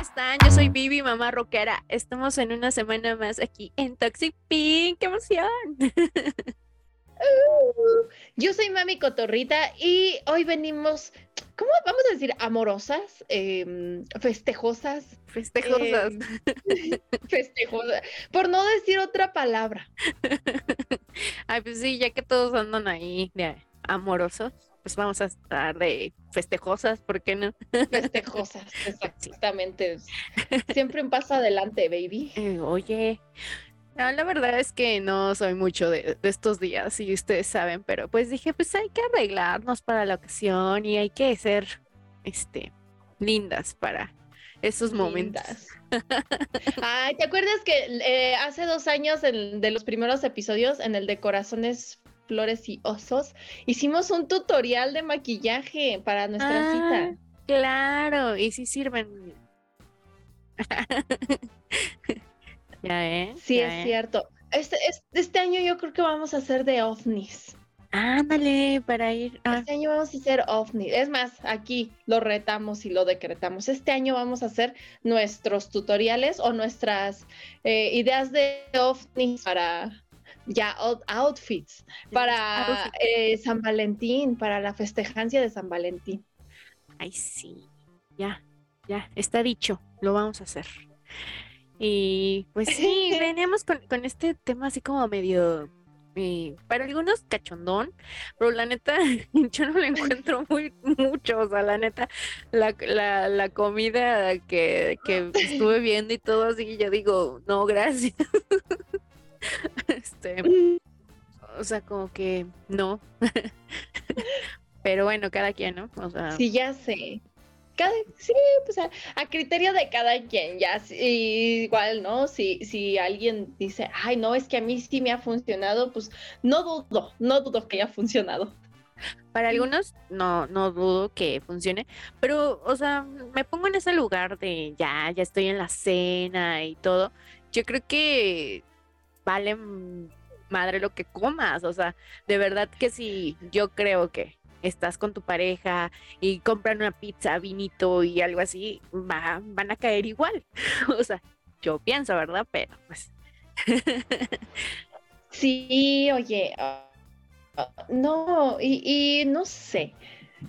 están? Yo soy Vivi, mamá rockera. Estamos en una semana más aquí en Toxic Pink. ¡Qué emoción! Uh, yo soy Mami Cotorrita y hoy venimos, ¿cómo vamos a decir? Amorosas, em, festejosas. Festejosas. em, festejosas, por no decir otra palabra. Ay, pues sí, ya que todos andan ahí de amorosos, pues vamos a estar de festejosas, ¿por qué no? Festejosas, exactamente. Siempre un paso adelante, baby. Eh, oye, no, la verdad es que no soy mucho de, de estos días, y ustedes saben, pero pues dije, pues hay que arreglarnos para la ocasión y hay que ser, este, lindas para esos momentos. Ay, ¿te acuerdas que eh, hace dos años, en, de los primeros episodios, en el de Corazones, Flores y Osos, hicimos un tutorial de maquillaje para nuestra Ah, cita? Claro, y sí sirven. Ya, ¿eh? Sí, Ya, es ¿eh? cierto. Este, es- este año yo creo que vamos a hacer de ovnis. Ándale, para ir. ah, Este año vamos a hacer ovnis. Es más, aquí lo retamos y lo decretamos. Este año vamos a hacer nuestros tutoriales o nuestras eh, ideas de ovnis para ya out- outfits, para outfits. eh, San Valentín, para la festejancia de San Valentín. Ay, sí. Ya, ya, está dicho, lo vamos a hacer. Y pues sí, veníamos con, con este tema así como medio, eh, para algunos cachondón, pero la neta, yo no le encuentro muy mucho, o sea, la neta, la, la, la comida que, que estuve viendo y todo así, yo digo, no, gracias. Este, o sea, como que no. Pero bueno, cada quien, ¿no? O sea, Sí, ya sé. Cada, sí, pues a, a criterio de cada quien, ya sí, igual, ¿no? Si, si alguien dice, ay, no, es que a mí sí me ha funcionado, pues no dudo, no dudo que haya funcionado. Para algunos no, no dudo que funcione, pero, o sea, me pongo en ese lugar de ya, ya estoy en la cena y todo. Yo creo que vale madre lo que comas, o sea, de verdad que si yo creo que estás con tu pareja y compran una pizza, vinito y algo así, va- van a caer igual. O sea, yo pienso, ¿verdad? Pero pues Sí, oye, ah, ah, no, y, no sé,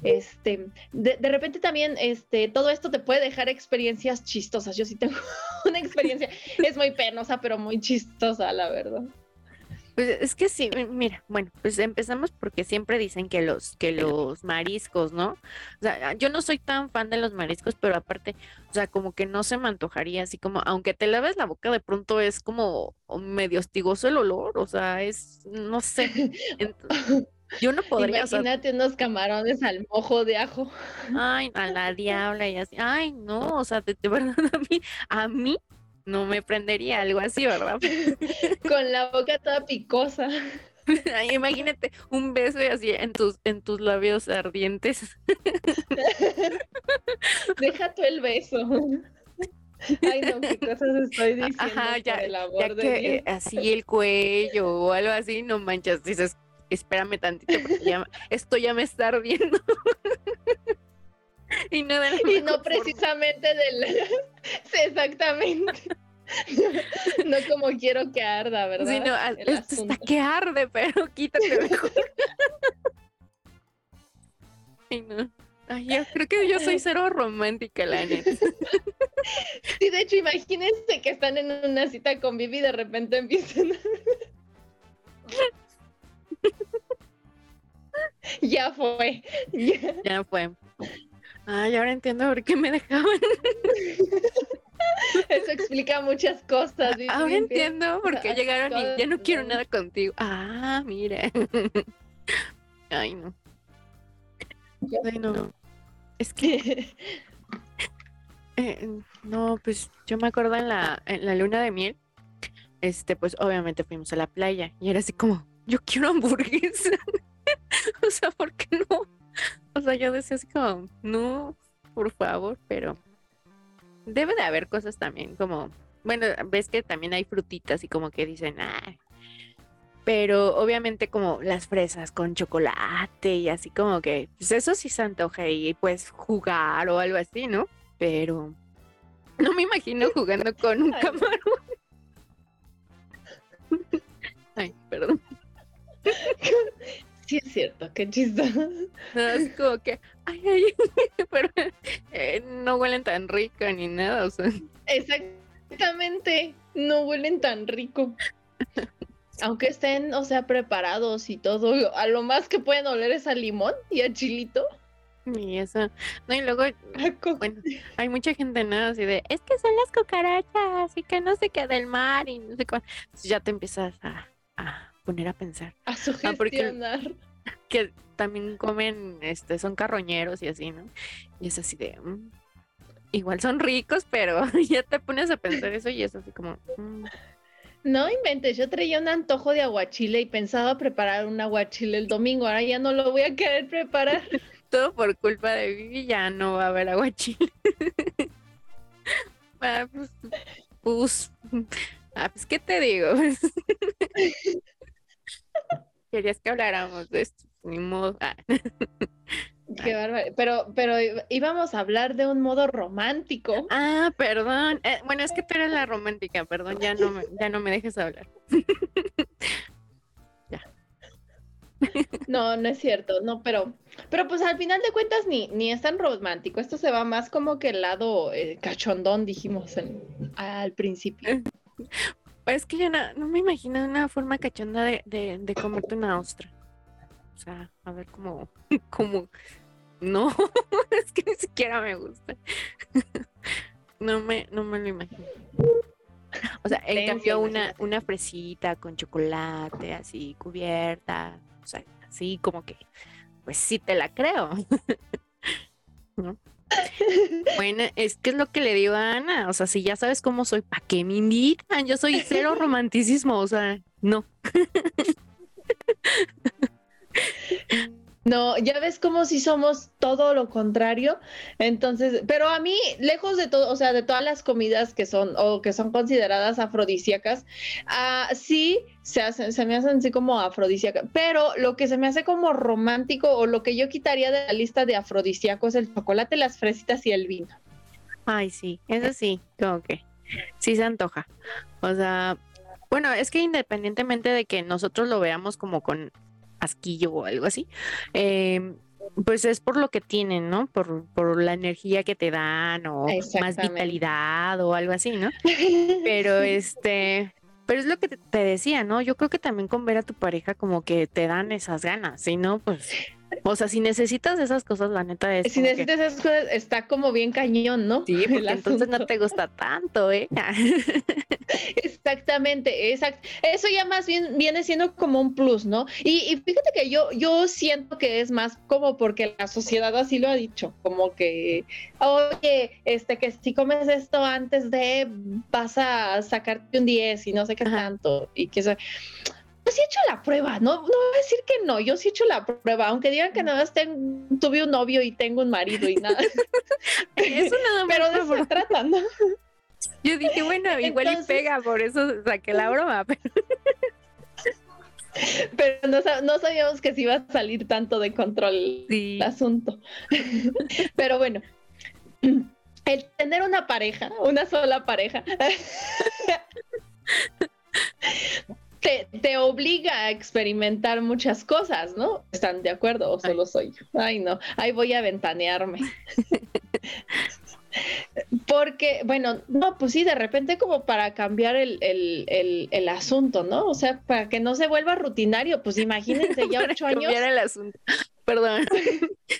este, de, de repente también, este, todo esto te puede dejar experiencias chistosas. Yo sí tengo una experiencia, es muy penosa, pero muy chistosa, la verdad. Pues es que sí, mi- mira, bueno, pues empezamos porque siempre dicen que los, que los mariscos, ¿no? O sea, yo no soy tan fan de los mariscos, pero aparte, o sea, como que no se me antojaría, así como, aunque te laves la boca, de pronto es como medio hostigoso el olor, o sea, es, no sé, yo no podría, o sea, Imagínate unos camarones al mojo de ajo. ay, a la diabla y así, ay, no, o sea, de, de verdad a mí, a mí no me prendería algo así, ¿verdad? con la boca toda picosa. Imagínate un beso y así en tus, en tus labios ardientes. Deja tú el beso. Ay, no, qué cosas estoy diciendo. Ajá, por ya, ya de que eh, Dios. así el cuello o algo así, no manchas, dices, espérame tantito porque ya, esto ya me está ardiendo. y no de Y precisamente del. Sí, exactamente. No como quiero que arda, ¿verdad? Sí, no, a- El esto está que arde, pero quítate mejor. Ay, no. Ay, yo creo que yo soy cero romántica, la neta. Sí, de hecho, imagínense que están en una cita con Vivi y de repente empiezan. ya fue. Ya. Ya fue. Ay, ahora entiendo por qué me dejaban. Eso explica muchas cosas. Ahora entiendo por qué llegaron y ya no quiero nada contigo. Ah, mira. Ay, no. Ay, no. Es que, eh, no, pues yo me acuerdo en la, en la luna de miel, este, pues obviamente fuimos a la playa y era así como, yo quiero hamburguesa. O sea, ¿por qué no? O sea, yo decía así como, no, por favor, pero debe de haber cosas también como, bueno, ves que también hay frutitas y como que dicen, ah, pero obviamente como las fresas con chocolate y así como que, pues eso sí se antoja y puedes jugar o algo así, ¿no? Pero no me imagino jugando con un camarón. Ay, perdón. Sí, es cierto, qué chistoso. es como que, ay, ay, pero eh, no huelen tan rico ni nada, o sea. Exactamente, no huelen tan rico. Aunque estén, o sea, preparados y todo, a lo más que pueden oler es a limón y a chilito. Y eso. No, y luego, bueno, hay mucha gente, ¿no? Así de, es que son las cucarachas y que no se queda el mar y no sé cuál. ya te empiezas a, poner a pensar. A ah, sugestionar. que también comen, este, son carroñeros y así, ¿no? Y es así de, mm, igual son ricos, pero ya te pones a pensar eso y es así como... Mm". No inventes, yo traía un antojo de aguachile y pensaba preparar un aguachile el domingo, ahora ya no lo voy a querer preparar. Todo por culpa de Vivi, ya no va a haber aguachile. ah, pues, pues, ah, pues, ¿qué te digo? Querías que habláramos de esto, ni modo. Ah. Qué bárbaro. Pero, pero íbamos a hablar de un modo romántico. Ah, perdón. Eh, bueno, es que tú eres la romántica, perdón, ya no me, ya no me dejes hablar. ya. No, no es cierto, no, pero, pero pues al final de cuentas ni, ni es tan romántico. Esto se va más como que el lado eh, cachondón, dijimos al principio. Es que yo no, me imagino una forma cachonda de, de, de comerte una ostra. O sea, a ver cómo, cómo, no, es que ni siquiera me gusta. no me, no me lo imagino. O sea, en cambio una, una fresita con chocolate así cubierta, o sea, así como que, pues sí te la creo. Bueno, es que es lo que le digo a Ana, o sea, si ya sabes cómo soy, ¿para qué me invitan? Yo soy cero romanticismo, o sea, no. No, ya ves como si somos todo lo contrario. Entonces, pero a mí, lejos de todo, o sea, de todas las comidas que son o que son consideradas afrodisíacas, uh, sí se hacen, se me hacen así como afrodisíacas. Pero lo que se me hace como romántico o lo que yo quitaría de la lista de afrodisíacos es el chocolate, las fresitas y el vino. Ay, sí, eso sí, como que sí se antoja. O sea, bueno, es que independientemente de que nosotros lo veamos como con asquillo o algo así, em, pues es por lo que tienen, ¿no? Por, por la energía que te dan o más vitalidad o algo así, ¿no? Pero este, pero es lo que te decía, ¿no? Yo creo que también con ver a tu pareja como que te dan esas ganas, si no, pues o sea, si necesitas esas cosas, la neta es. Si necesitas esas cosas, está como bien cañón, ¿no? Sí, porque entonces no te gusta tanto, ¿eh? Exactamente, exacto. Eso ya más bien viene siendo como un plus, ¿no? Y, fíjate que yo, yo siento que es más como porque la sociedad así lo ha dicho, como que, oye, este, que si comes esto antes de, vas a sacarte un 10 y no sé qué tanto, y que eso sí he hecho la prueba, no, no voy a decir que no, yo sí he hecho la prueba, aunque digan que nada más tuve un novio y tengo un marido y nada. eso nada más. Pero de eso se trata, ¿no? Yo dije, bueno, igual y pega, por eso saqué la broma. Pero, no, sabíamos que se iba a salir tanto de control el asunto. Pero bueno, el tener una pareja, una sola pareja, te, obliga a experimentar muchas cosas, ¿no? ¿Están de acuerdo o solo soy yo? Ay, no, ahí voy a ventanearme. Porque, bueno, no, pues sí, de repente como para cambiar el, el, asunto, ¿no? O sea, para que no se vuelva rutinario, pues imagínense ya ocho años. Cambiar el asunto, perdón.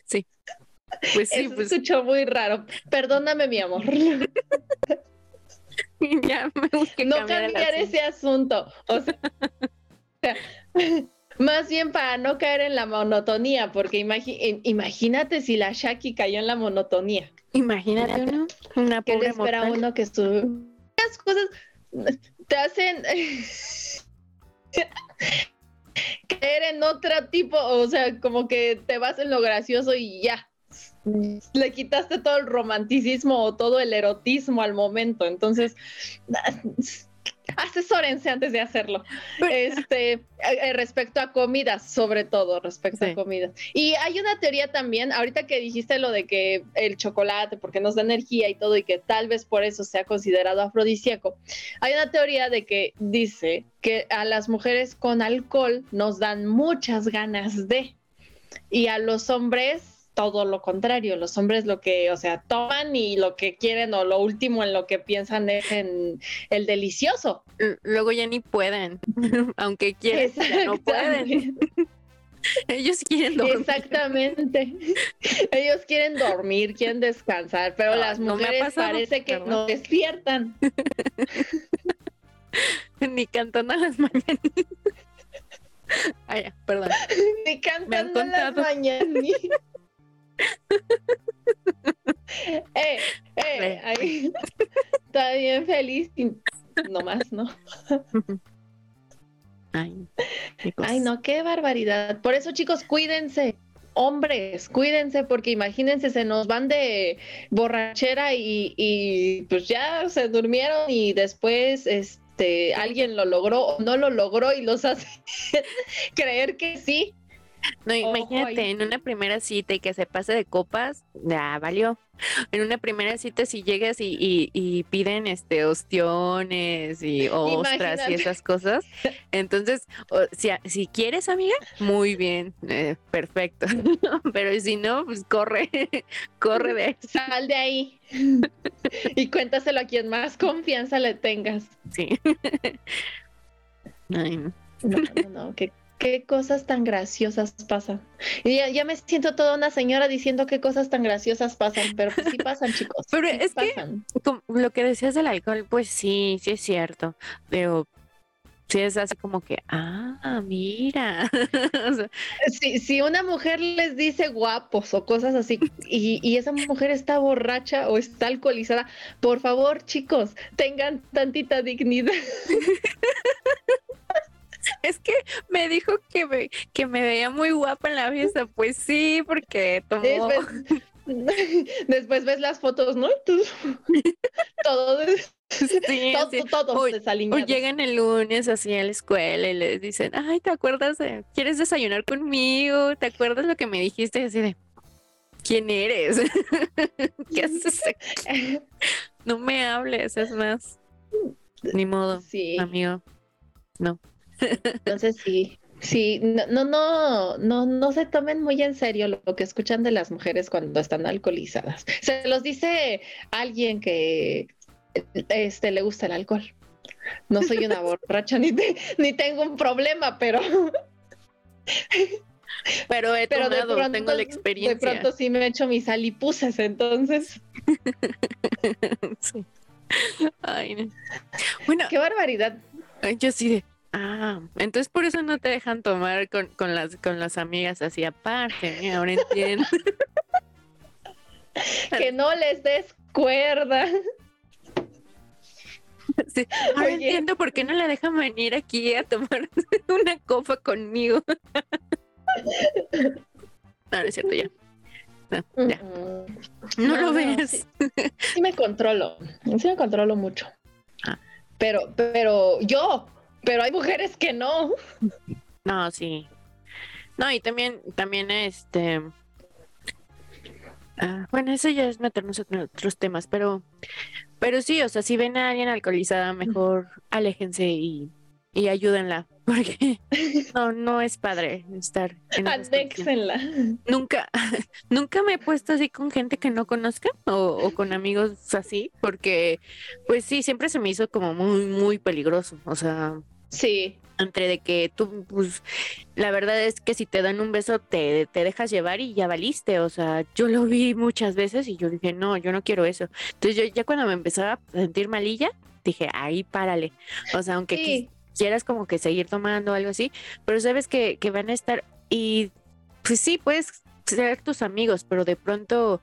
sí. Pues sí, pues. escuchó muy raro. Perdóname, mi amor. ya me no cambiar ese asunto. O sea, más bien para no caer en la monotonía, porque imagínate si la Shaki cayó en la monotonía. Imagínate uno, una ¿Qué le espera uno que estuvo? Las cosas te hacen caer en otro tipo, o sea, como que te vas en lo gracioso y ya, le quitaste todo el romanticismo o todo el erotismo al momento. Entonces, asesórense antes de hacerlo. Este, eh, eh, respecto a comidas, sobre todo, respecto a comidas. Y hay una teoría también, ahorita que dijiste lo de que el chocolate, porque nos da energía y todo, y que tal vez por eso sea considerado afrodisíaco. Hay una teoría de que dice que a las mujeres con alcohol nos dan muchas ganas de, y a los hombres todo lo contrario. Los hombres lo que, o sea, toman y lo que quieren o lo último en lo que piensan es en el delicioso. Luego ya ni pueden, aunque quieren, no pueden. Ellos quieren dormir. Exactamente. Ellos quieren dormir, quieren descansar, pero las mujeres parece que no despiertan. Ni cantando a las mañanas. Ay, perdón. Ni cantando a las mañanas. Eh, eh, ahí está bien feliz no más, ¿no? Ay, Ay, no, qué barbaridad. Por eso, chicos, cuídense. Hombres, cuídense porque imagínense, se nos van de borrachera y, y pues ya se durmieron y después este alguien lo logró o no lo logró y los hace creer que sí no, imagínate, en una primera cita y que se pase de copas, ya valió. En una primera cita si llegas y, piden este ostiones y ostras y esas cosas, entonces si, si quieres amiga, muy bien, eh, perfecto. Pero si no, pues corre, corre de ahí. Sal de ahí y cuéntaselo a quien más confianza le tengas. Sí. Ay, no. No, no, no, que qué cosas tan graciosas pasan. Y ya, me siento toda una señora diciendo qué cosas tan graciosas pasan, pero pues sí pasan, chicos. Pero es que lo que decías del alcohol, pues sí, sí es cierto. Pero sí es así como que, ah, mira. si, una mujer les dice guapos o cosas así y, y, esa mujer está borracha o está alcoholizada, por favor, chicos, tengan tantita dignidad. es que me dijo que me, que me veía muy guapa en la fiesta. Pues sí, porque tomó. Después, ves las fotos, ¿no? todo, sí, todo, todos o, llegan el lunes así a la escuela y les dicen, ay, ¿te acuerdas de, quieres desayunar conmigo? ¿Te acuerdas lo que me dijiste? Y así de, ¿quién eres? ¿Qué haces No me hables, es más. Ni modo, sí. amigo. No. Entonces sí, sí, no, no, no, no, se tomen muy en serio lo que escuchan de las mujeres cuando están alcoholizadas. Se los dice alguien que este le gusta el alcohol. No soy una borracha ni, ni tengo un problema, pero pero he tomado, tengo la experiencia. De pronto sí me he hecho mis alipuses, entonces. Ay, Bueno, qué barbaridad. Yo sí de, Ah, entonces por eso no te dejan tomar con, con las con las amigas así aparte, ahora entiendo. que no les des cuerda. Sí, ahora entiendo por qué no la dejan venir aquí a tomar una copa conmigo. no, no es cierto, ya. No, ya. no, lo ves. Sí, me controlo, sí me controlo mucho. Ah. Pero, pero yo, pero hay mujeres que no. No, sí. No, y también, también este. Ah, bueno, eso ya es meternos en otros temas, pero, pero sí, o sea, si ven a alguien alcoholizada, mejor aléjense y, y ayúdenla, porque no, no es padre estar en. Nunca, nunca me he puesto así con gente que no conozca o, o, con amigos así, porque pues sí, siempre se me hizo como muy, muy peligroso, o sea, Sí. Entre de que tú, pues, la verdad es que si te dan un beso te, te dejas llevar y ya valiste. O sea, yo lo vi muchas veces y yo dije, no, yo no quiero eso. Entonces yo ya cuando me empezaba a sentir malilla, dije, ahí párale. O sea, aunque quieras como que seguir tomando algo así, pero sabes que, que van a estar y pues sí, puedes ser tus amigos, pero de pronto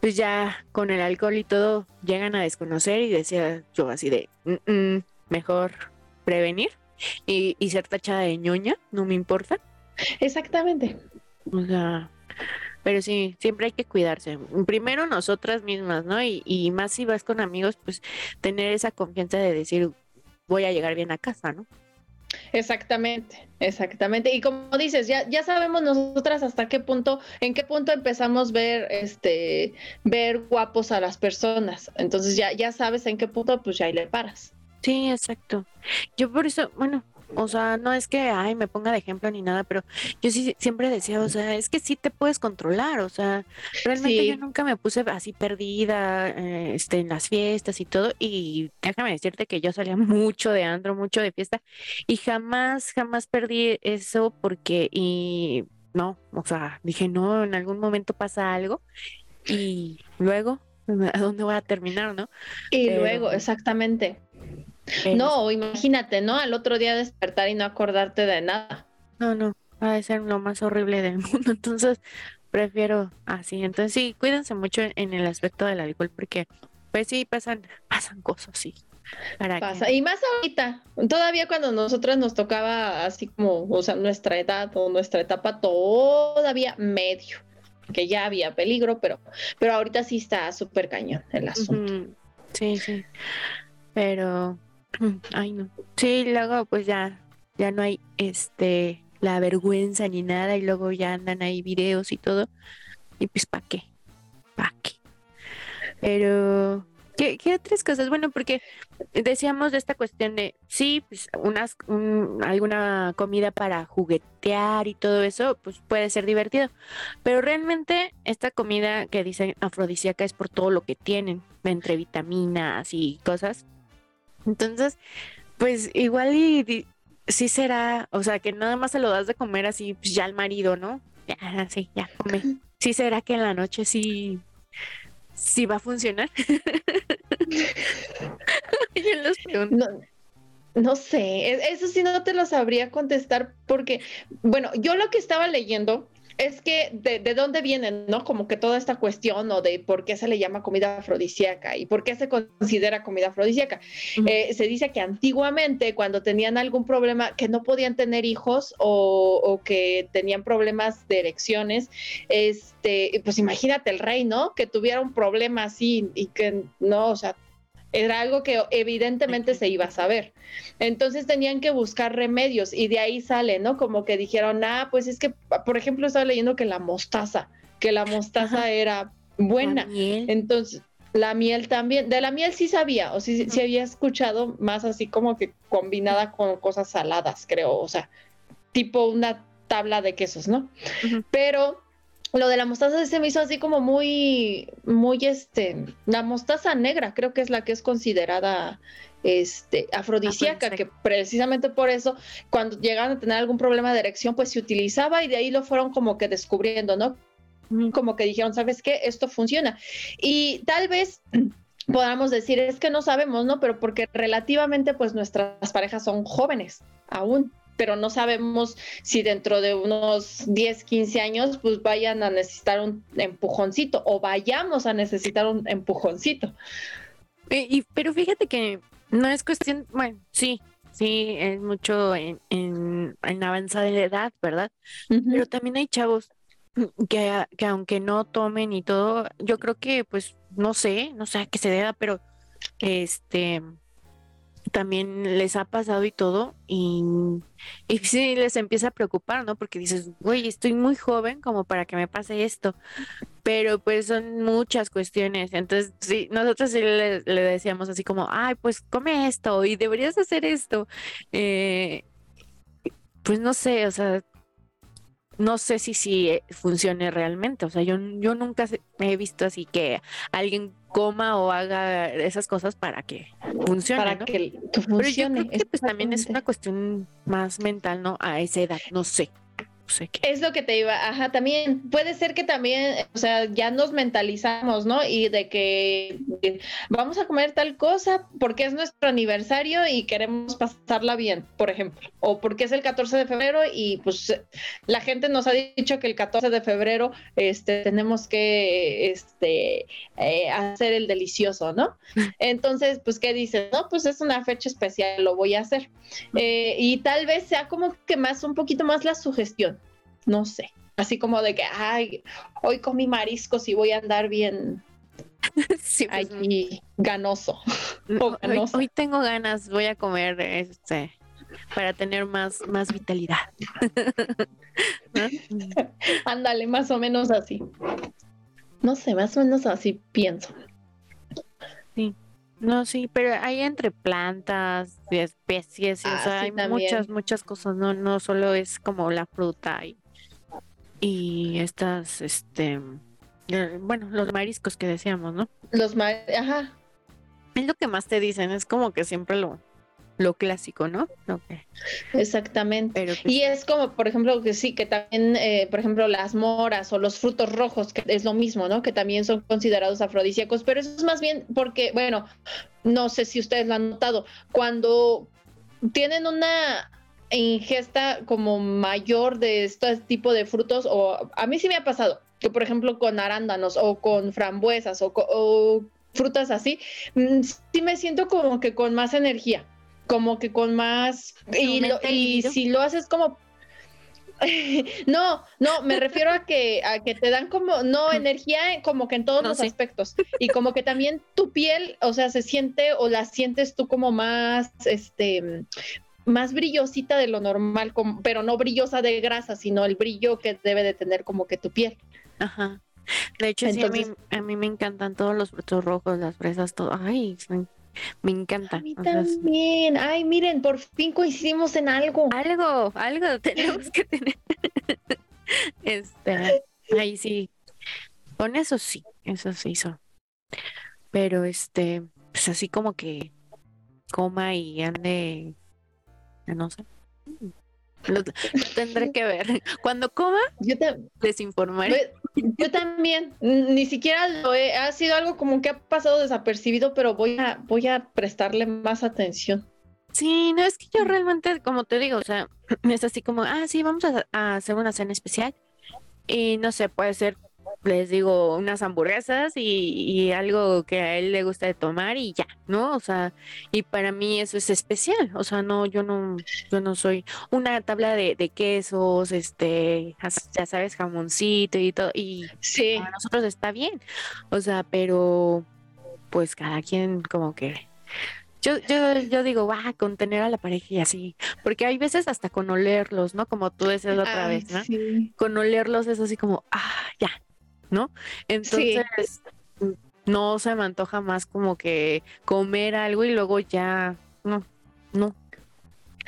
pues ya con el alcohol y todo llegan a desconocer y decía yo así de, mm, mm, mejor prevenir y, ser tachada de ñoña, no me importa. Exactamente. O sea, Pero sí, siempre hay que cuidarse. Primero nosotras mismas, ¿no? Y, y más si vas con amigos, pues tener esa confianza de decir, voy a llegar bien a casa, ¿no? Exactamente, exactamente. Y como dices, ya, ya sabemos nosotras hasta qué punto, en qué punto empezamos a ver, este, ver guapos a las personas. Entonces ya, ya sabes en qué punto, pues ya ahí le paras. Sí, exacto. Yo por eso, bueno, o sea, no es que, ay, me ponga de ejemplo ni nada, pero yo sí siempre decía, o sea, es que sí te puedes controlar, o sea, realmente yo nunca me puse así perdida, eh, este, en las fiestas y todo, y déjame decirte que yo salía mucho de andro, mucho de fiesta, y jamás, jamás perdí eso porque, y no, o sea, dije, no, en algún momento pasa algo, y luego, ¿a dónde voy a terminar, no? Y luego, exactamente. No, imagínate, ¿no? Al otro día despertar y no acordarte de nada. No, no, va a ser lo más horrible del mundo. Entonces, prefiero así. Entonces, sí, cuídense mucho en el aspecto del alcohol porque, pues sí, pasan, pasan cosas, sí. Pasa. Y más ahorita, todavía cuando nosotras nos tocaba así como, o sea, nuestra edad o nuestra etapa, todavía medio, que ya había peligro, pero, pero ahorita sí está súper cañón el asunto. Sí, sí. Pero Ay, no. Sí, luego pues ya, ya no hay este la vergüenza ni nada y luego ya andan ahí videos y todo. Y pues ¿para qué? ¿Para qué? Pero ¿Qué, ¿Qué, otras cosas? Bueno, porque decíamos de esta cuestión de, sí, pues unas, alguna comida para juguetear y todo eso, pues puede ser divertido. Pero realmente esta comida que dicen afrodisíaca es por todo lo que tienen, entre vitaminas y cosas. Entonces, pues igual y, sí será, o sea, que nada más se lo das de comer así, pues ya al marido, ¿no? Ya, sí, ya come. Sí será que en la noche sí, sí va a funcionar. no, no sé, e, eso sí no te lo sabría contestar porque, bueno, yo lo que estaba leyendo es que de, de, dónde viene, ¿no? Como que toda esta cuestión o de por qué se le llama comida afrodisíaca y por qué se considera comida afrodisíaca. Eh, se dice que antiguamente cuando tenían algún problema, que no podían tener hijos o, o, que tenían problemas de erecciones, este, pues imagínate el rey, ¿no? Que tuviera un problema así y que no, o sea, era algo que evidentemente se iba a saber. Entonces tenían que buscar remedios y de ahí sale, ¿no? Como que dijeron, ah, pues es que, por ejemplo, estaba leyendo que la mostaza, que la mostaza era buena. Entonces, la miel también, de la miel sí sabía, o sí, sí, había escuchado más así como que combinada con cosas saladas, creo, o sea, tipo una tabla de quesos, ¿no? Pero lo de la mostaza se me hizo así como muy, muy este, la mostaza negra creo que es la que es considerada este, afrodisíaca, que precisamente por eso cuando llegaban a tener algún problema de erección, pues se utilizaba y de ahí lo fueron como que descubriendo, ¿no? Como que dijeron, ¿sabes qué? Esto funciona. Y tal vez podamos decir, es que no sabemos, ¿no? Pero porque relativamente pues nuestras parejas son jóvenes aún pero no sabemos si dentro de unos 10, 15 años pues vayan a necesitar un empujoncito o vayamos a necesitar un empujoncito. Y, pero fíjate que no es cuestión, bueno, sí, sí, es mucho en, en, en avanzada edad, ¿verdad? Pero también hay chavos que, que aunque no tomen y todo, yo creo que pues no sé, no sé a qué se deba, pero este también les ha pasado y todo, y, y sí les empieza a preocupar, ¿no? Porque dices, güey, estoy muy joven como para que me pase esto, pero pues son muchas cuestiones, entonces sí, nosotros sí le, decíamos así como, ay, pues come esto y deberías hacer esto, eh, pues no sé, o sea, no sé si si eh, funcione realmente. O sea, yo, yo nunca he visto así que alguien coma o haga esas cosas para que funcione. Para que, funcione. Pero yo creo que pues también es una cuestión más mental, ¿no? A esa edad, no sé. Es lo que te iba, ajá, también puede ser que también, o sea, ya nos mentalizamos, ¿no? Y de que vamos a comer tal cosa porque es nuestro aniversario y queremos pasarla bien, por ejemplo, o porque es el 14 de febrero y pues la gente nos ha dicho que el 14 de febrero este, tenemos que este, eh, hacer el delicioso, ¿no? Entonces, pues, ¿qué dices? No, pues es una fecha especial, lo voy a hacer. Eh, y tal vez sea como que más, un poquito más la sugestión no sé. así como de que, ay, hoy comí mariscos y voy a andar bien Sí, pues, allí ganoso. no, hoy, tengo ganas, voy a comer este para tener más, más vitalidad. Ándale, más o menos así. No sé, más o menos así pienso. No, sí, pero hay entre plantas especies, o Ah, sea, sí, hay también. muchas, muchas cosas, no, no solo es como la fruta y, y estas, este, eh, bueno, los mariscos que decíamos, ¿no? Los ma- ajá, Es lo que más te dicen, es como que siempre lo, lo clásico, ¿no? Exactamente. pero Y es como, por ejemplo, que sí, que también, eh, por ejemplo, las moras o los frutos rojos, que es lo mismo, ¿no? Que también son considerados afrodisíacos, pero eso es más bien porque, bueno, no sé si ustedes lo han notado, cuando tienen una ingesta como mayor de este tipo de frutos, o a mí sí me ha pasado, que por ejemplo con arándanos o con frambuesas o, frutas así, mm, sí me siento como que con más energía, como que con más... Y, si lo haces como... No, no, me refiero a que, a que te dan como, no, energía como que en todos No, los sí. aspectos. Y como que también tu piel, o sea, se siente o la sientes tú como más, este, más brillosita de lo normal, como- pero no brillosa de grasa, sino el brillo que debe de tener como que tu piel. Ajá. De hecho, sí, a mí, Entonces- a mí me encantan todos los frutos rojos, las fresas, todo. Ay, me, encanta. A mí también. Ay, miren, por fin coincidimos en algo. Algo, algo tenemos que tener. Este, ahí sí. Con eso sí, eso sí hizo. Pero este, pues así como que coma y ande, no sé. Lo, tendré que ver. Cuando coma, Yo, ta- les informaré. yo también, ni siquiera lo he, ha sido algo como que ha pasado desapercibido, pero voy a, voy a prestarle más atención. Sí, no es que yo realmente, como te digo, o sea, es así como, ah, sí, vamos a, a hacer una cena especial. Y no sé, puede ser, les digo, unas hamburguesas y, y algo que a él le gusta de tomar y ya, ¿no? O sea, y para mí eso es especial. O sea, no, yo no, yo no soy una tabla de, de quesos, este, ya sabes, jamoncito y todo. Y Sí, para nosotros está bien. O sea, pero pues cada quien como que yo, yo, yo digo, va, con tener a la pareja y así, porque hay veces hasta con olerlos, ¿no? Como tú decías la otra Ay, vez, ¿no? sí. Con olerlos es así como, ah, ya, ¿no? Entonces, no se me antoja más como que comer algo y luego ya, no, no,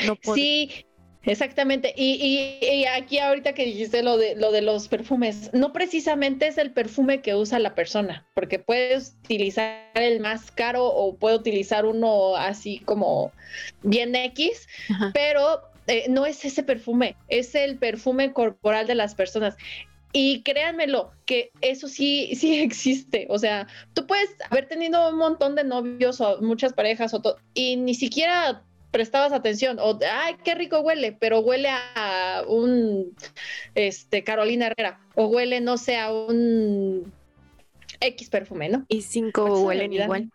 no puedo. Sí, exactamente. Y, y- y aquí ahorita que dijiste lo de, lo de los perfumes, no precisamente es el perfume que usa la persona, porque puedes utilizar el más caro o puede utilizar uno así como bien X, Ajá. pero eh, no es ese perfume, es el perfume corporal de las personas. Y créanmelo, que eso sí, sí existe. O sea, tú puedes haber tenido un montón de novios o muchas parejas o y ni siquiera prestabas atención. O ay qué rico huele pero huele a un este Carolina Herrera. O huele no sé a un X perfume no Y cinco huelen igual.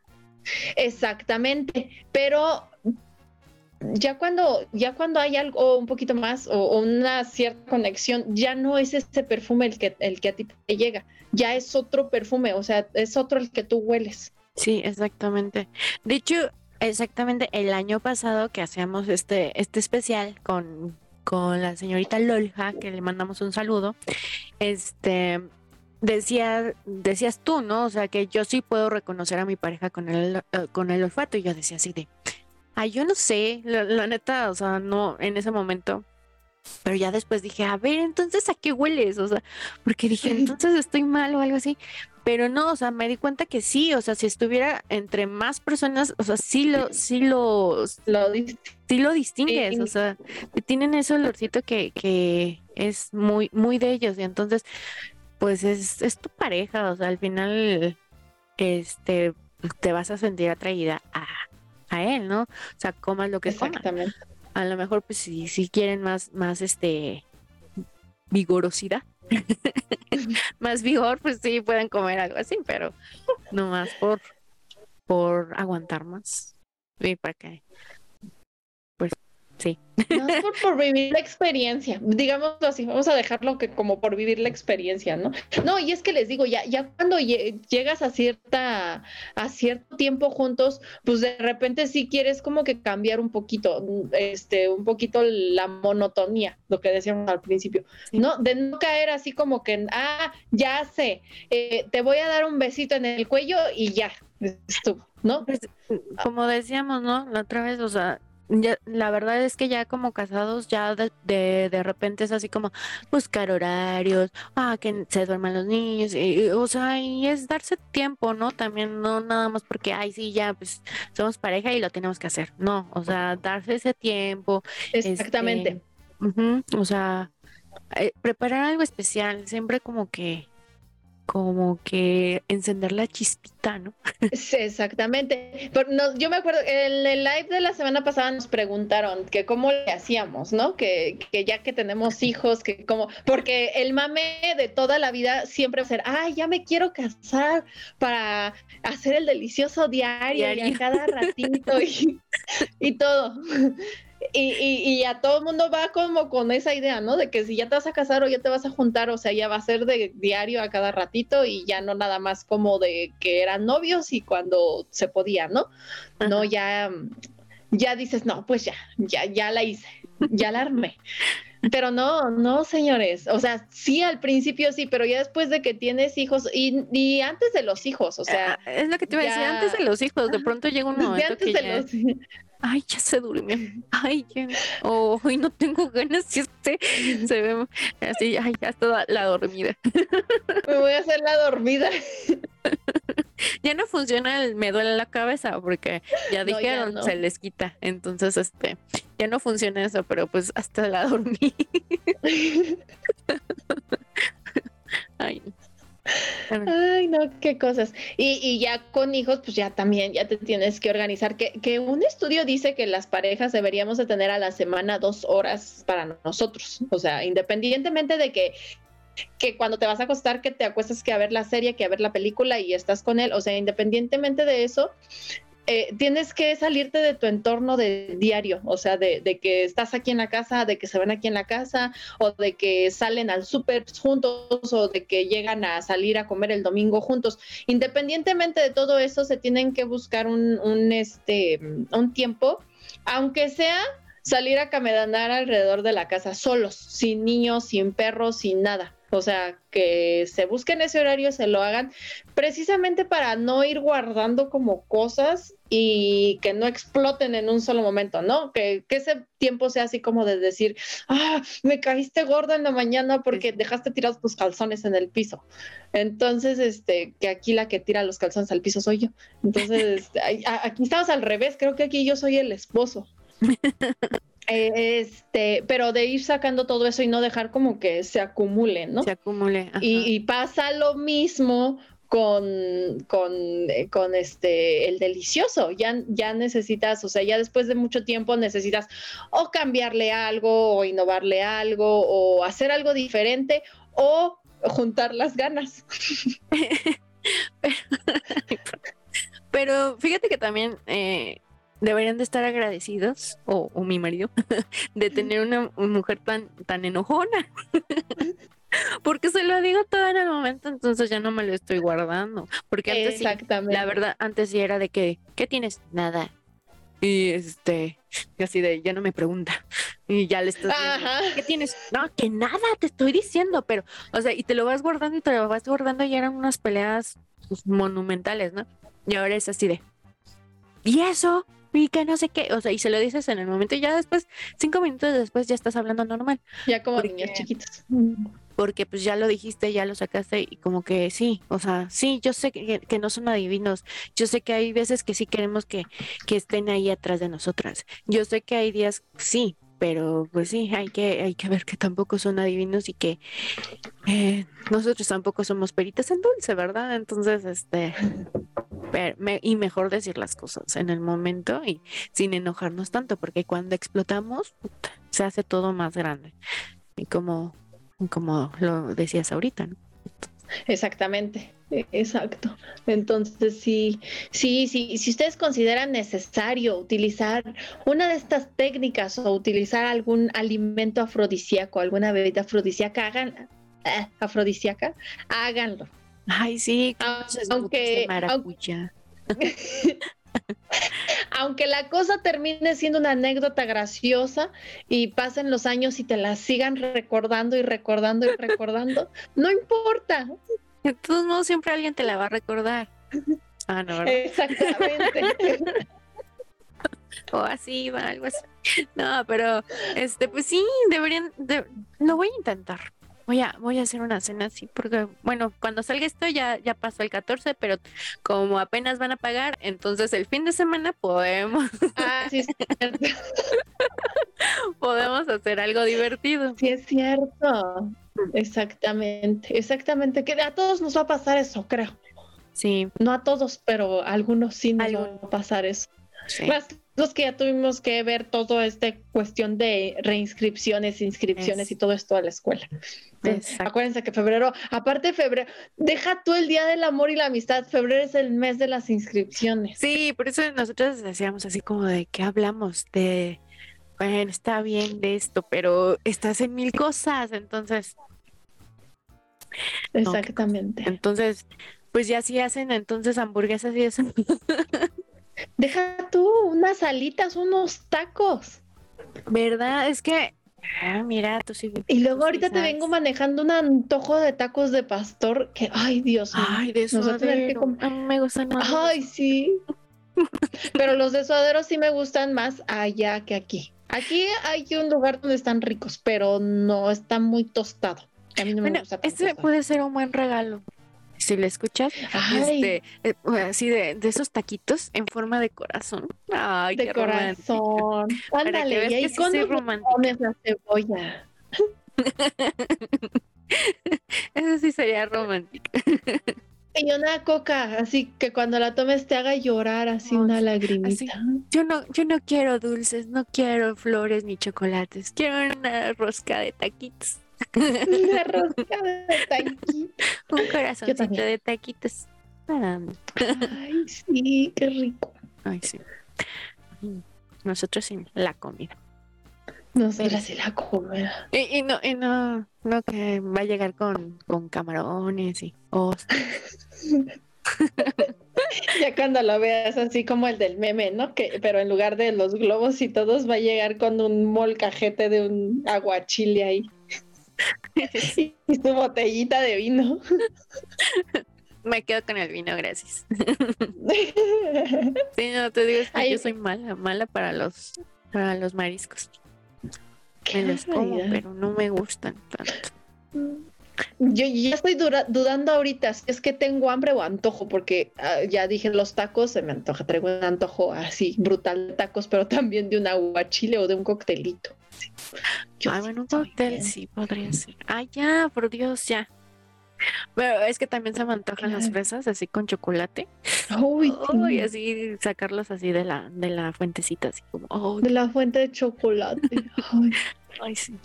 exactamente. Pero ya cuando ya cuando hay algo un poquito más o, una cierta conexión ya no es ese perfume el que el que a ti te llega ya es otro perfume o sea es otro el que tú hueles Sí, exactamente. De hecho, exactamente el año pasado que hacíamos este, este especial con, con la señorita Lolja, que le mandamos un saludo, este decía, decías tú, ¿no? O sea, que yo sí puedo reconocer a mi pareja con el, eh, con el olfato. Y yo decía así de, ay, yo no sé, la, la neta, o sea, no, en ese momento. Pero ya después dije, a ver, entonces ¿a qué hueles? O sea, porque dije, entonces estoy mal o algo así. Pero no, o sea, me di cuenta que sí, o sea, si estuviera entre más personas, o sea, sí lo, sí lo, sí lo distingues, o sea, tienen ese olorcito que, que es muy, muy de ellos, y entonces, pues es, es tu pareja, o sea, al final, este, te vas a sentir atraída a, a él, ¿no? O sea, comas lo que exactamente A lo mejor, pues, si, si quieren más, más, este, vigorosidad, más vigor, pues sí, pueden comer algo así, pero no más por, por aguantar más. Y para que, Sí. No es por, vivir la experiencia, digámoslo así, vamos a dejarlo que como por vivir la experiencia, ¿no? No, y es que les digo, ya, ya cuando llegas a cierta, a cierto tiempo juntos, pues de repente sí quieres como que cambiar un poquito, este, un poquito la monotonía, lo que decíamos al principio, ¿no? De no caer así como que, ah, ya sé, eh, te voy a dar un besito en el cuello y ya, estuvo, ¿no? Pues, como decíamos, ¿no? La otra vez, o sea, la verdad es que ya como casados, ya de, de, repente es así como buscar horarios, ah, que se duerman los niños, y, o sea, y es darse tiempo, ¿no? También no nada más porque, ay, sí, ya, pues somos pareja y lo tenemos que hacer, no, o sea, darse ese tiempo. Exactamente. Este, o sea, eh, preparar algo especial, siempre como que como que encender la chispita, ¿no? Sí, exactamente. Pero no, yo me acuerdo, en el live de la semana pasada nos preguntaron que cómo le hacíamos, ¿no? Que, que ya que tenemos hijos, que como, porque el mame de toda la vida siempre va a ser, ay, ya me quiero casar para hacer el delicioso diario, y a cada ratito y, y todo. Y, y, a todo el mundo va como con esa idea, ¿no? De que si ya te vas a casar o ya te vas a juntar, o sea, ya va a ser de diario a cada ratito y ya no nada más como de que eran novios y cuando se podía, ¿no? No, ya, ya dices, no, pues ya, ya, ya la hice, ya la armé. Pero no, no, señores. O sea, sí al principio sí, pero ya después de que tienes hijos y, y antes de los hijos, o sea. Ah, es lo que te iba a decir, antes de los hijos, de pronto llega un momento que ya ay, ya se durmió, ay, ya, oh, hoy no tengo ganas, si este se ve así, ay, ya está la dormida. Me voy a hacer la dormida. Ya no funciona el me duele la cabeza porque ya dijeron se les quita, entonces este ya no funciona eso, pero pues hasta la dormí. Ay, Ay, no, qué cosas. Y, ya con hijos, pues ya también, ya te tienes que organizar. Que, que un estudio dice que las parejas deberíamos de tener a la semana dos horas para nosotros. O sea, independientemente de que que cuando te vas a acostar, que te acuestas que a ver la serie, que a ver la película y estás con él. O sea, independientemente de eso, eh, tienes que salirte de tu entorno de diario, o sea, de, que estás aquí en la casa, de que se ven aquí en la casa, o de que salen al súper juntos, o de que llegan a salir a comer el domingo juntos. Independientemente de todo eso, se tienen que buscar un, un este, un tiempo, aunque sea salir a caminanar alrededor de la casa solos, sin niños, sin perros, sin nada. O sea, que se busquen ese horario, se lo hagan, precisamente para no ir guardando como cosas y que no exploten en un solo momento, ¿no? Que, ese tiempo sea así como de decir, ah, me caíste gordo en la mañana porque dejaste tirados tus calzones en el piso. Entonces, este, que aquí la que tira los calzones al piso soy yo. Entonces, este, aquí estamos al revés, creo que aquí yo soy el esposo. Este, pero de ir sacando todo eso y no dejar como que se acumule, ¿no? Se acumule. Y, pasa lo mismo con, con, eh, con, este el delicioso. Ya, ya necesitas, o sea, ya después de mucho tiempo necesitas o cambiarle algo, o innovarle algo, o hacer algo diferente, o juntar las ganas. pero, fíjate que también eh, deberían de estar agradecidos, o, mi marido, de tener una, mujer tan, tan enojona. Porque se lo digo todo en el momento, entonces ya no me lo estoy guardando. Porque antes la verdad, antes sí era de que, ¿qué tienes? Nada. Y este, así de, ya no me pregunta. Y ya le estás diciendo, ¿qué tienes? No, que nada, te estoy diciendo, pero, o sea, y te lo vas guardando y te lo vas guardando y eran unas peleas pues, monumentales, ¿no? Y ahora es así de, ¿y eso? Y que no sé qué, o sea, y se lo dices en el momento y ya después, cinco minutos después ya estás hablando normal. Ya como niños chiquitos. Porque pues ya lo dijiste, ya lo sacaste y como que sí, o sea, sí, yo sé que, que no son adivinos, yo sé que hay veces que sí queremos que, que estén ahí atrás de nosotras, yo sé que hay días, sí, pero pues sí, hay que, hay que ver que tampoco son adivinos y que eh, nosotros tampoco somos peritas en dulce, ¿verdad? Entonces, este, y mejor decir las cosas en el momento y sin enojarnos tanto, porque cuando explotamos se hace todo más grande. Y como, como lo decías ahorita, ¿no? Exactamente, e, exacto. Entonces, sí, sí, sí, si ustedes consideran necesario utilizar una de estas técnicas o utilizar algún alimento afrodisíaco, alguna bebida afrodisíaca, hagan, eh, afrodisíaca, háganlo. Ay, sí, aunque, aunque la cosa termine siendo una anécdota graciosa y pasen los años y te la sigan recordando y recordando y recordando, no importa. De todos modos, siempre alguien te la va a recordar. Ah, no, ¿verdad? Exactamente. o así, va, algo así. No, pero, este, pues sí, deberían, lo voy a intentar voy a, voy a hacer una cena así, porque, bueno, cuando salga esto ya, ya pasó el 14, pero como apenas van a pagar, entonces el fin de semana podemos. Ah, sí, es cierto. podemos hacer algo divertido. Sí, es cierto. Exactamente, exactamente. Que a todos nos va a pasar eso, creo. Sí. No a todos, pero a algunos sí nos va a pasar eso. Sí. Los que ya tuvimos que ver toda esta cuestión de reinscripciones, inscripciones y todo esto a la escuela. acuérdense que febrero, aparte de febrero, deja tú el Día del Amor y la Amistad, febrero es el mes de las inscripciones. Sí, por eso nosotros decíamos así como de que hablamos de, bueno, está bien de esto, pero estás en mil cosas, entonces... Exactamente. entonces, pues ya sí hacen entonces hamburguesas y eso. Deja tú unas alitas, unos tacos. ¿Verdad? Es que, ah, mira, tú sí. Y luego ahorita te vengo manejando un antojo de tacos de pastor que, ay, Dios mío. Ay, de suadero. A mí me gustan más. Ay, sí. Pero los de suadero sí me gustan más allá que aquí. Aquí hay un lugar donde están ricos, pero no está muy tostado. A mí no me gusta. Ese puede ser un buen regalo si le escuchas, este, eh, así de, de, esos taquitos en forma de corazón. Ay, de corazón. Ándale, y ahí cuando pones la cebolla. Eso sí sería romántico. Y una coca, así que cuando la tomes te haga llorar así una lagrimita. Yo no, yo no quiero dulces, no quiero flores ni chocolates, quiero una rosca de taquitos. Una rosca de taquitos. Un corazoncito de taquitos. Ay, sí, qué rico. Ay, sí. Nosotros sin la comida. Nosotros sin la comida. Y, y, no, y no, no que va a llegar con, con camarones y ya cuando lo veas así como el del meme, ¿no? Que, pero en lugar de los globos y todos va a llegar con un molcajete de un aguachile ahí. y su botellita de vino. Me quedo con el vino, gracias. sí, no, te digo, que yo soy mala, mala para los, para los mariscos. Me los como, pero no me gustan tanto. Yo ya estoy dudando ahorita si es que tengo hambre o antojo, porque ah, ya dije los tacos, se me antoja, traigo un antojo así brutal de tacos, pero también de un aguachile o de un coctelito. Ay, bueno, un cóctel sí podría ser. Ay, ya, por Dios, ya. Pero es que también se me antojan las fresas así con chocolate. Uy, y así sacarlas así de la, de la fuentecita, así como. de la fuente de chocolate. Ay, sí.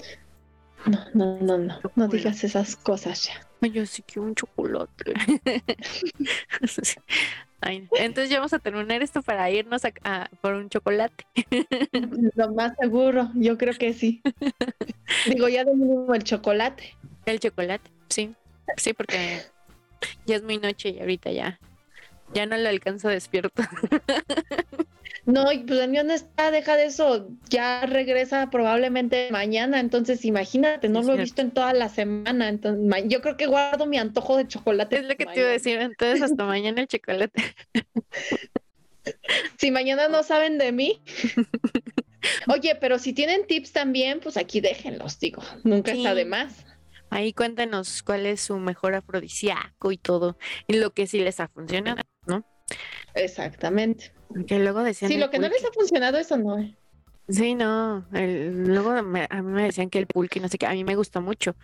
No, no, no, no. No digas esas cosas ya. Yo sí quiero un chocolate. entonces ya vamos a terminar esto para irnos a, por un chocolate. Lo más seguro, yo creo que sí. Digo, ya de mínimo el chocolate. El chocolate, sí. Sí, porque ya es muy noche y ahorita ya, ya no lo alcanzo despierto. No, pues el mío no está, deja de eso, ya regresa probablemente mañana, entonces imagínate, no lo he visto en toda la semana, entonces yo creo que guardo mi antojo de chocolate. Es lo que te iba a decir, entonces hasta mañana el chocolate. si mañana no saben de mí. Oye, pero si tienen tips también, pues aquí déjenlos, digo, nunca está de más. Ahí cuéntanos cuál es su mejor afrodisíaco y todo, y lo que sí les ha funcionado, ¿no? Exactamente. Que luego decían. Sí, lo que no les ha funcionado, eso no. Eh. Sí, no. luego a mí me decían que el pulque, no sé qué, a mí me gusta mucho.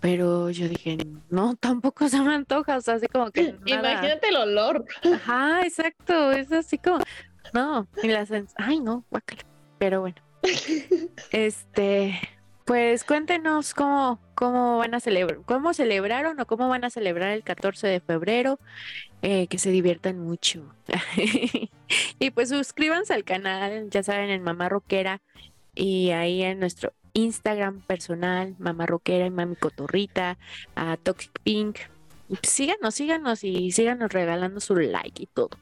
Pero yo dije, no, tampoco se me antoja. O sea, así como que. Imagínate el olor. Ajá, exacto. Es así como. No. Y las. Ay, no, guácala. Pero bueno. este. Pues cuéntenos cómo, cómo van a celebrar, cómo celebraron o cómo van a celebrar el 14 de febrero. Eh, que se diviertan mucho. y pues suscríbanse al canal, ya saben, en Mamá Roquera y ahí en nuestro Instagram personal, Mamá Roquera y Mami Cotorrita, a Toxic Pink. Síganos, síganos y síganos regalando su like y todo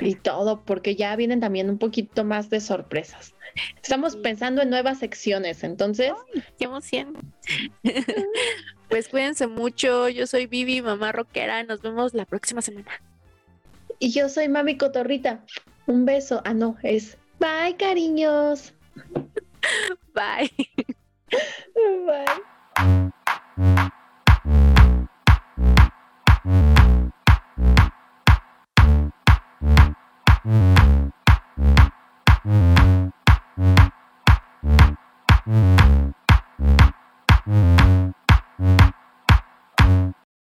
y todo, porque ya vienen también un poquito más de sorpresas. Estamos pensando en nuevas secciones, entonces. Ay, ¡Qué emoción! pues cuídense mucho. Yo soy Vivi, mamá rockera. Nos vemos la próxima semana. Y yo soy Mami Cotorrita. Un beso. Ah, no, es. Bye, cariños. Bye. Bye. Mm-hmm.